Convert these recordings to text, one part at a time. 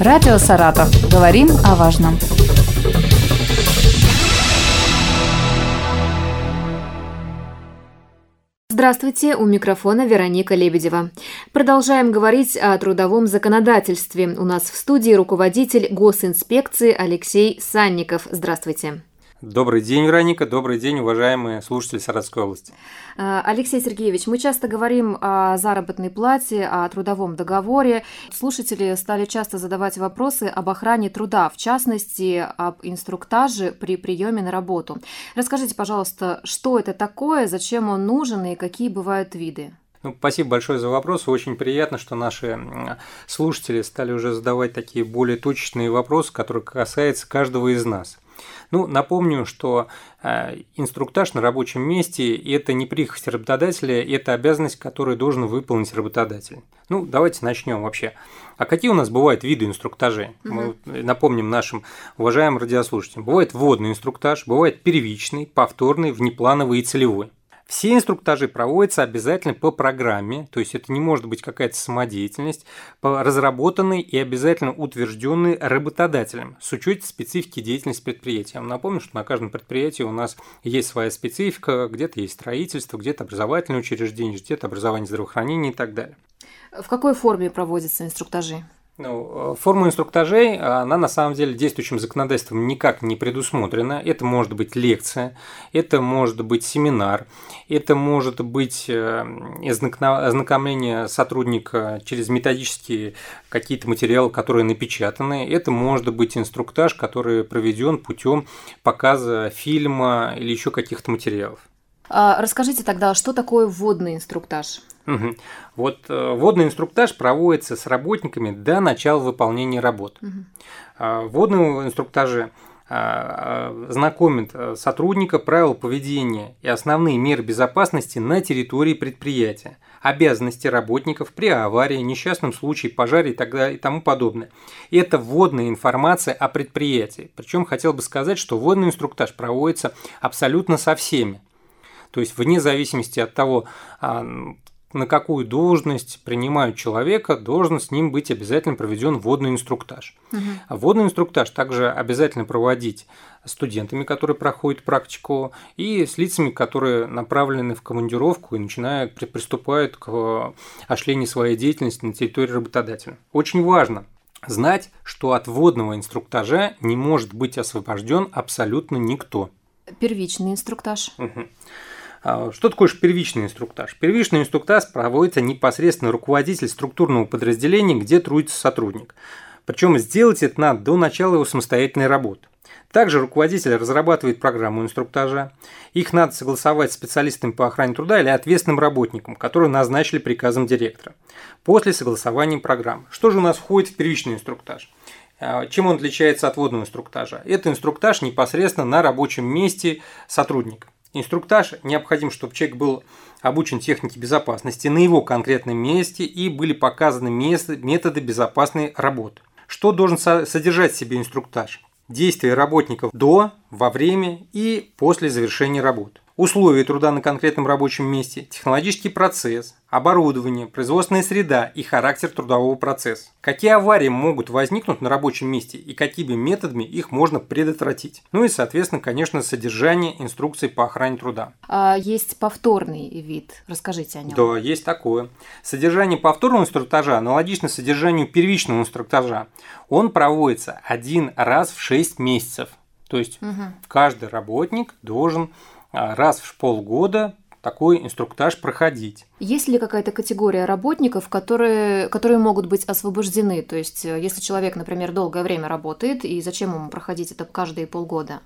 Радио «Саратов». Говорим о важном. Здравствуйте, у микрофона Вероника Лебедева. Продолжаем говорить о трудовом законодательстве. У нас в студии руководитель госинспекции Алексей Санников. Здравствуйте. Добрый день, Вероника. Добрый день, уважаемые слушатели Саратовской области. А, Алексей Сергеевич, мы часто говорим о заработной плате, о трудовом договоре. Слушатели стали часто задавать вопросы об охране труда, в частности, об инструктаже при приеме на работу. Расскажите, пожалуйста, что это такое, зачем он нужен и какие бывают виды? Ну, спасибо большое за вопрос. Очень приятно, что наши слушатели стали уже задавать такие более точечные вопросы, которые касаются каждого из нас. Ну, напомню, что э, инструктаж на рабочем месте – это не прихоть работодателя, это обязанность, которую должен выполнить работодатель. Ну, давайте начнем вообще. А какие у нас бывают виды инструктажей? Угу. Мы напомним нашим уважаемым радиослушателям. Бывает вводный инструктаж, бывает первичный, повторный, внеплановый и целевой. Все инструктажи проводятся обязательно по программе, то есть это не может быть какая-то самодеятельность, разработанной и обязательно утвержденной работодателем с учетом специфики деятельности предприятия. Я вам напомню, что на каждом предприятии у нас есть своя специфика, где-то есть строительство, где-то образовательное учреждение, где-то образование здравоохранения и так далее. В какой форме проводятся инструктажи? Ну, форма инструктажей, она на самом деле действующим законодательством никак не предусмотрена. Это может быть лекция, это может быть семинар, это может быть э, ознакомление сотрудника через методические какие-то материалы, которые напечатаны. Это может быть инструктаж, который проведен путем показа фильма или еще каких-то материалов. А расскажите тогда, что такое вводный инструктаж? Угу. Вот э, вводный инструктаж проводится с работниками до начала выполнения работ. Угу. Э, вводные инструктажи а, знакомит э, сотрудника правил поведения и основные меры безопасности на территории предприятия, обязанности работников при аварии, несчастном случае, пожаре и, так далее, и тому подобное. И это вводная информация о предприятии. Причем хотел бы сказать, что вводный инструктаж проводится абсолютно со всеми. То есть вне зависимости от того, а, на какую должность принимают человека, должен с ним быть обязательно проведен вводный инструктаж. Угу. А вводный инструктаж также обязательно проводить студентами, которые проходят практику, и с лицами, которые направлены в командировку и начинают, приступают к осуществлению своей деятельности на территории работодателя. Очень важно знать, что от вводного инструктажа не может быть освобожден абсолютно никто. Первичный инструктаж. Угу. А, что такое первичный инструктаж? Первичный инструктаж проводится непосредственно руководитель структурного подразделения, где трудится сотрудник. Причем сделать это надо до начала его самостоятельной работы. Также руководитель разрабатывает программу инструктажа. Их надо согласовать с специалистами по охране труда или ответственным работникам, которые назначили приказом директора. После согласования программы. Что же у нас входит в первичный инструктаж? А, чем он отличается от водного инструктажа? Это инструктаж непосредственно на рабочем месте сотрудника. Инструктаж необходим, чтобы человек был обучен технике безопасности на его конкретном месте и были показаны методы безопасной работы. Что должен содержать в себе инструктаж? Действия работников до, во время и после завершения работы условия труда на конкретном рабочем месте, технологический процесс, оборудование, производственная среда и характер трудового процесса. Какие аварии могут возникнуть на рабочем месте и какими методами их можно предотвратить. Ну и, соответственно, конечно, содержание инструкций по охране труда. А есть повторный вид. Расскажите о нем. Да, есть такое. Содержание повторного инструктажа аналогично содержанию первичного инструктажа. Он проводится один раз в 6 месяцев. То есть угу. каждый работник должен раз в полгода такой инструктаж проходить. Есть ли какая-то категория работников, которые, которые могут быть освобождены? То есть, э, если человек, например, долгое время работает, и зачем ему проходить это каждые полгода?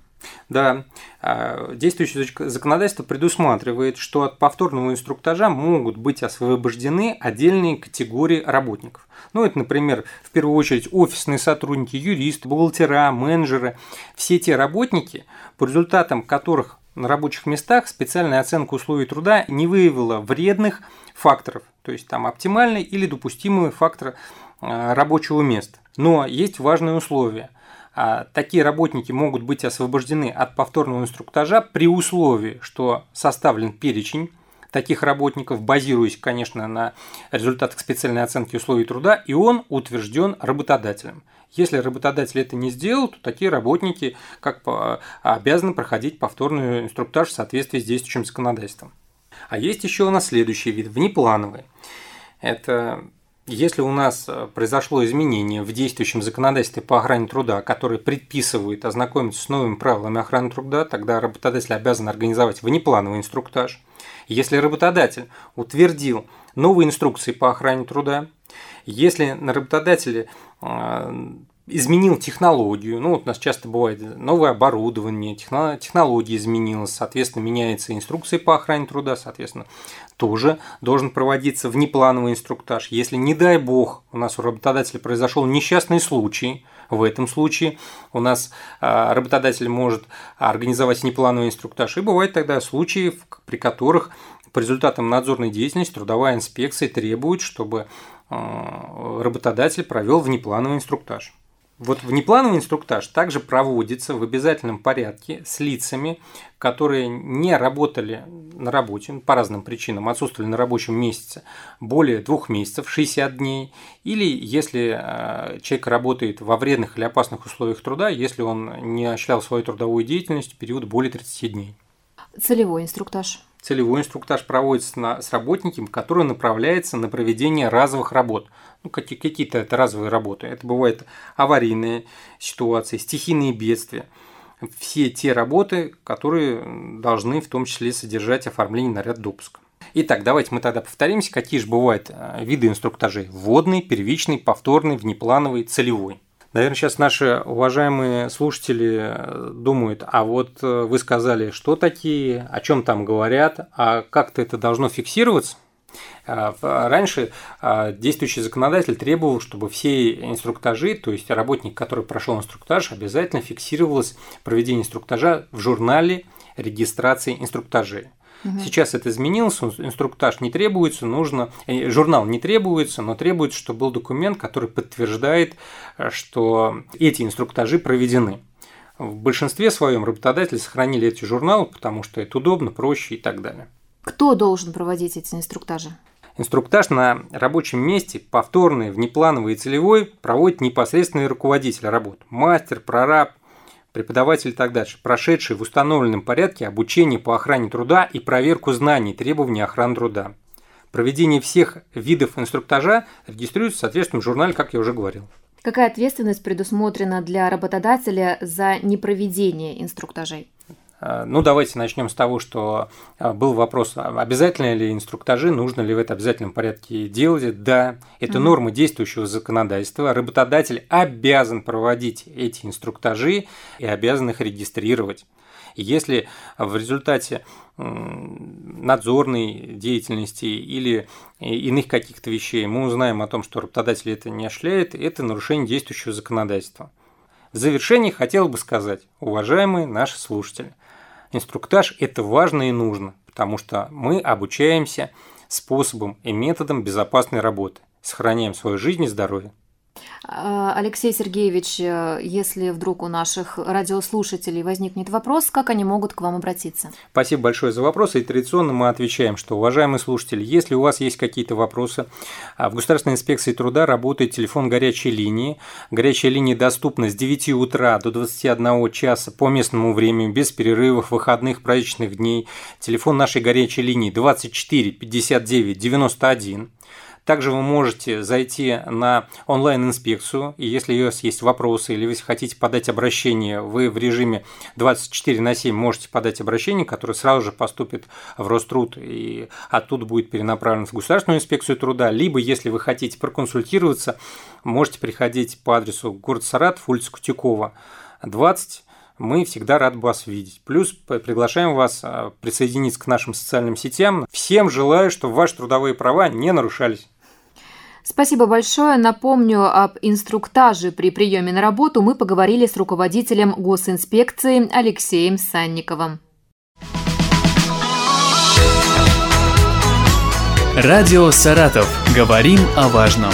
Да, а, действующее законодательство предусматривает, что от повторного инструктажа могут быть освобождены отдельные категории работников. Ну, это, например, в первую очередь офисные сотрудники, юристы, бухгалтера, менеджеры. Все те работники, по результатам которых на рабочих местах специальная оценка условий труда не выявила вредных факторов, то есть там оптимальный или допустимый фактор а, рабочего места. Но есть важное условие. А, такие работники могут быть освобождены от повторного инструктажа при условии, что составлен перечень таких работников, базируясь, конечно, на результатах специальной оценки условий труда, и он утвержден работодателем. Если работодатель это не сделал, то такие работники как по, обязаны проходить повторный инструктаж в соответствии с действующим законодательством. А есть еще у нас следующий вид – внеплановый. Это если у нас произошло изменение в действующем законодательстве по охране труда, которое предписывает ознакомиться с новыми правилами охраны труда, тогда работодатель обязан организовать внеплановый инструктаж. Если работодатель утвердил новые инструкции по охране труда, если на работодателе э, изменил технологию. Ну, вот у нас часто бывает новое оборудование, технология изменилась, соответственно, меняется инструкция по охране труда, соответственно, тоже должен проводиться внеплановый инструктаж. Если, не дай бог, у нас у работодателя произошел несчастный случай, в этом случае у нас а, работодатель может организовать внеплановый инструктаж. И бывают тогда случаи, при которых по результатам надзорной деятельности трудовая инспекция требует, чтобы а, работодатель провел внеплановый инструктаж. Вот внеплановый инструктаж также проводится в обязательном порядке с лицами, которые не работали на работе по разным причинам, отсутствовали на рабочем месяце более двух месяцев, 60 дней, или если э, человек работает во вредных или опасных условиях труда, если он не осуществлял свою трудовую деятельность в период более 30 дней. Целевой инструктаж целевой инструктаж проводится на, с работником, который направляется на проведение разовых работ. Ну, какие, какие-то это разовые работы. Это бывают аварийные ситуации, стихийные бедствия. Все те работы, которые должны в том числе содержать оформление наряд допуска. Итак, давайте мы тогда повторимся, какие же бывают э, виды инструктажей. Вводный, первичный, повторный, внеплановый, целевой. Наверное, сейчас наши уважаемые слушатели э, думают, а вот э, вы сказали, что такие, о чем там говорят, а как-то это должно фиксироваться? А, раньше действующий законодатель требовал, чтобы все инструктажи, то есть работник, который прошел инструктаж, обязательно фиксировалось проведение инструктажа в журнале регистрации инструктажей. Угу. Сейчас это изменилось, инструктаж не требуется, нужно, э, журнал не требуется, но требуется, чтобы был документ, который подтверждает, э, что эти инструктажи проведены. В большинстве своем работодатели сохранили эти журналы, потому что это удобно, проще и так далее. Кто должен проводить эти инструктажи? Инструктаж на рабочем месте, повторный, внеплановый и целевой, проводит непосредственный руководитель работ. Мастер, прораб, преподаватель и так дальше, прошедший в установленном порядке обучение по охране труда и проверку знаний требований охраны труда. Проведение всех видов инструктажа регистрируется в соответственном журнале, как я уже говорил. Какая ответственность предусмотрена для работодателя за непроведение инструктажей? Э, ну, давайте начнем с того, что э, был вопрос, а обязательно ли инструктажи, нужно ли в это обязательном порядке делать. Да, это mm-hmm. норма действующего законодательства. Работодатель обязан проводить эти инструктажи и обязан их регистрировать. Если в результате надзорной деятельности или иных каких-то вещей мы узнаем о том, что работодатель это не осуществляет, это нарушение действующего законодательства. В завершении хотел бы сказать, уважаемые наши слушатели, Инструктаж – это важно и нужно, потому что мы обучаемся способом и методом безопасной работы, сохраняем свою жизнь и здоровье. А, Алексей Сергеевич, э, если вдруг у наших радиослушателей возникнет вопрос, как они могут к вам обратиться? Спасибо большое за вопросы. И традиционно мы отвечаем, что, уважаемые слушатели, если у вас есть какие-то вопросы, а, в Государственной инспекции труда работает телефон горячей линии. Горячая линия доступна с 9 утра до 21 часа по местному времени, без перерывов, выходных, праздничных дней. Телефон нашей горячей линии 24 59 91. Также вы можете зайти на онлайн-инспекцию, и если у вас есть вопросы или вы хотите подать обращение, вы в режиме 24 на 7 можете подать обращение, которое сразу же поступит в Роструд и оттуда будет перенаправлено в Государственную инспекцию труда, либо если вы хотите проконсультироваться, можете приходить по адресу город Саратов, улица Кутякова, 20, мы всегда рады вас видеть. Плюс приглашаем вас а, присоединиться к нашим социальным сетям. Всем желаю, чтобы ваши трудовые права не нарушались. Спасибо большое. Напомню, об инструктаже при приеме на работу мы поговорили с руководителем госинспекции Алексеем Санниковым. Радио «Саратов». Говорим о важном.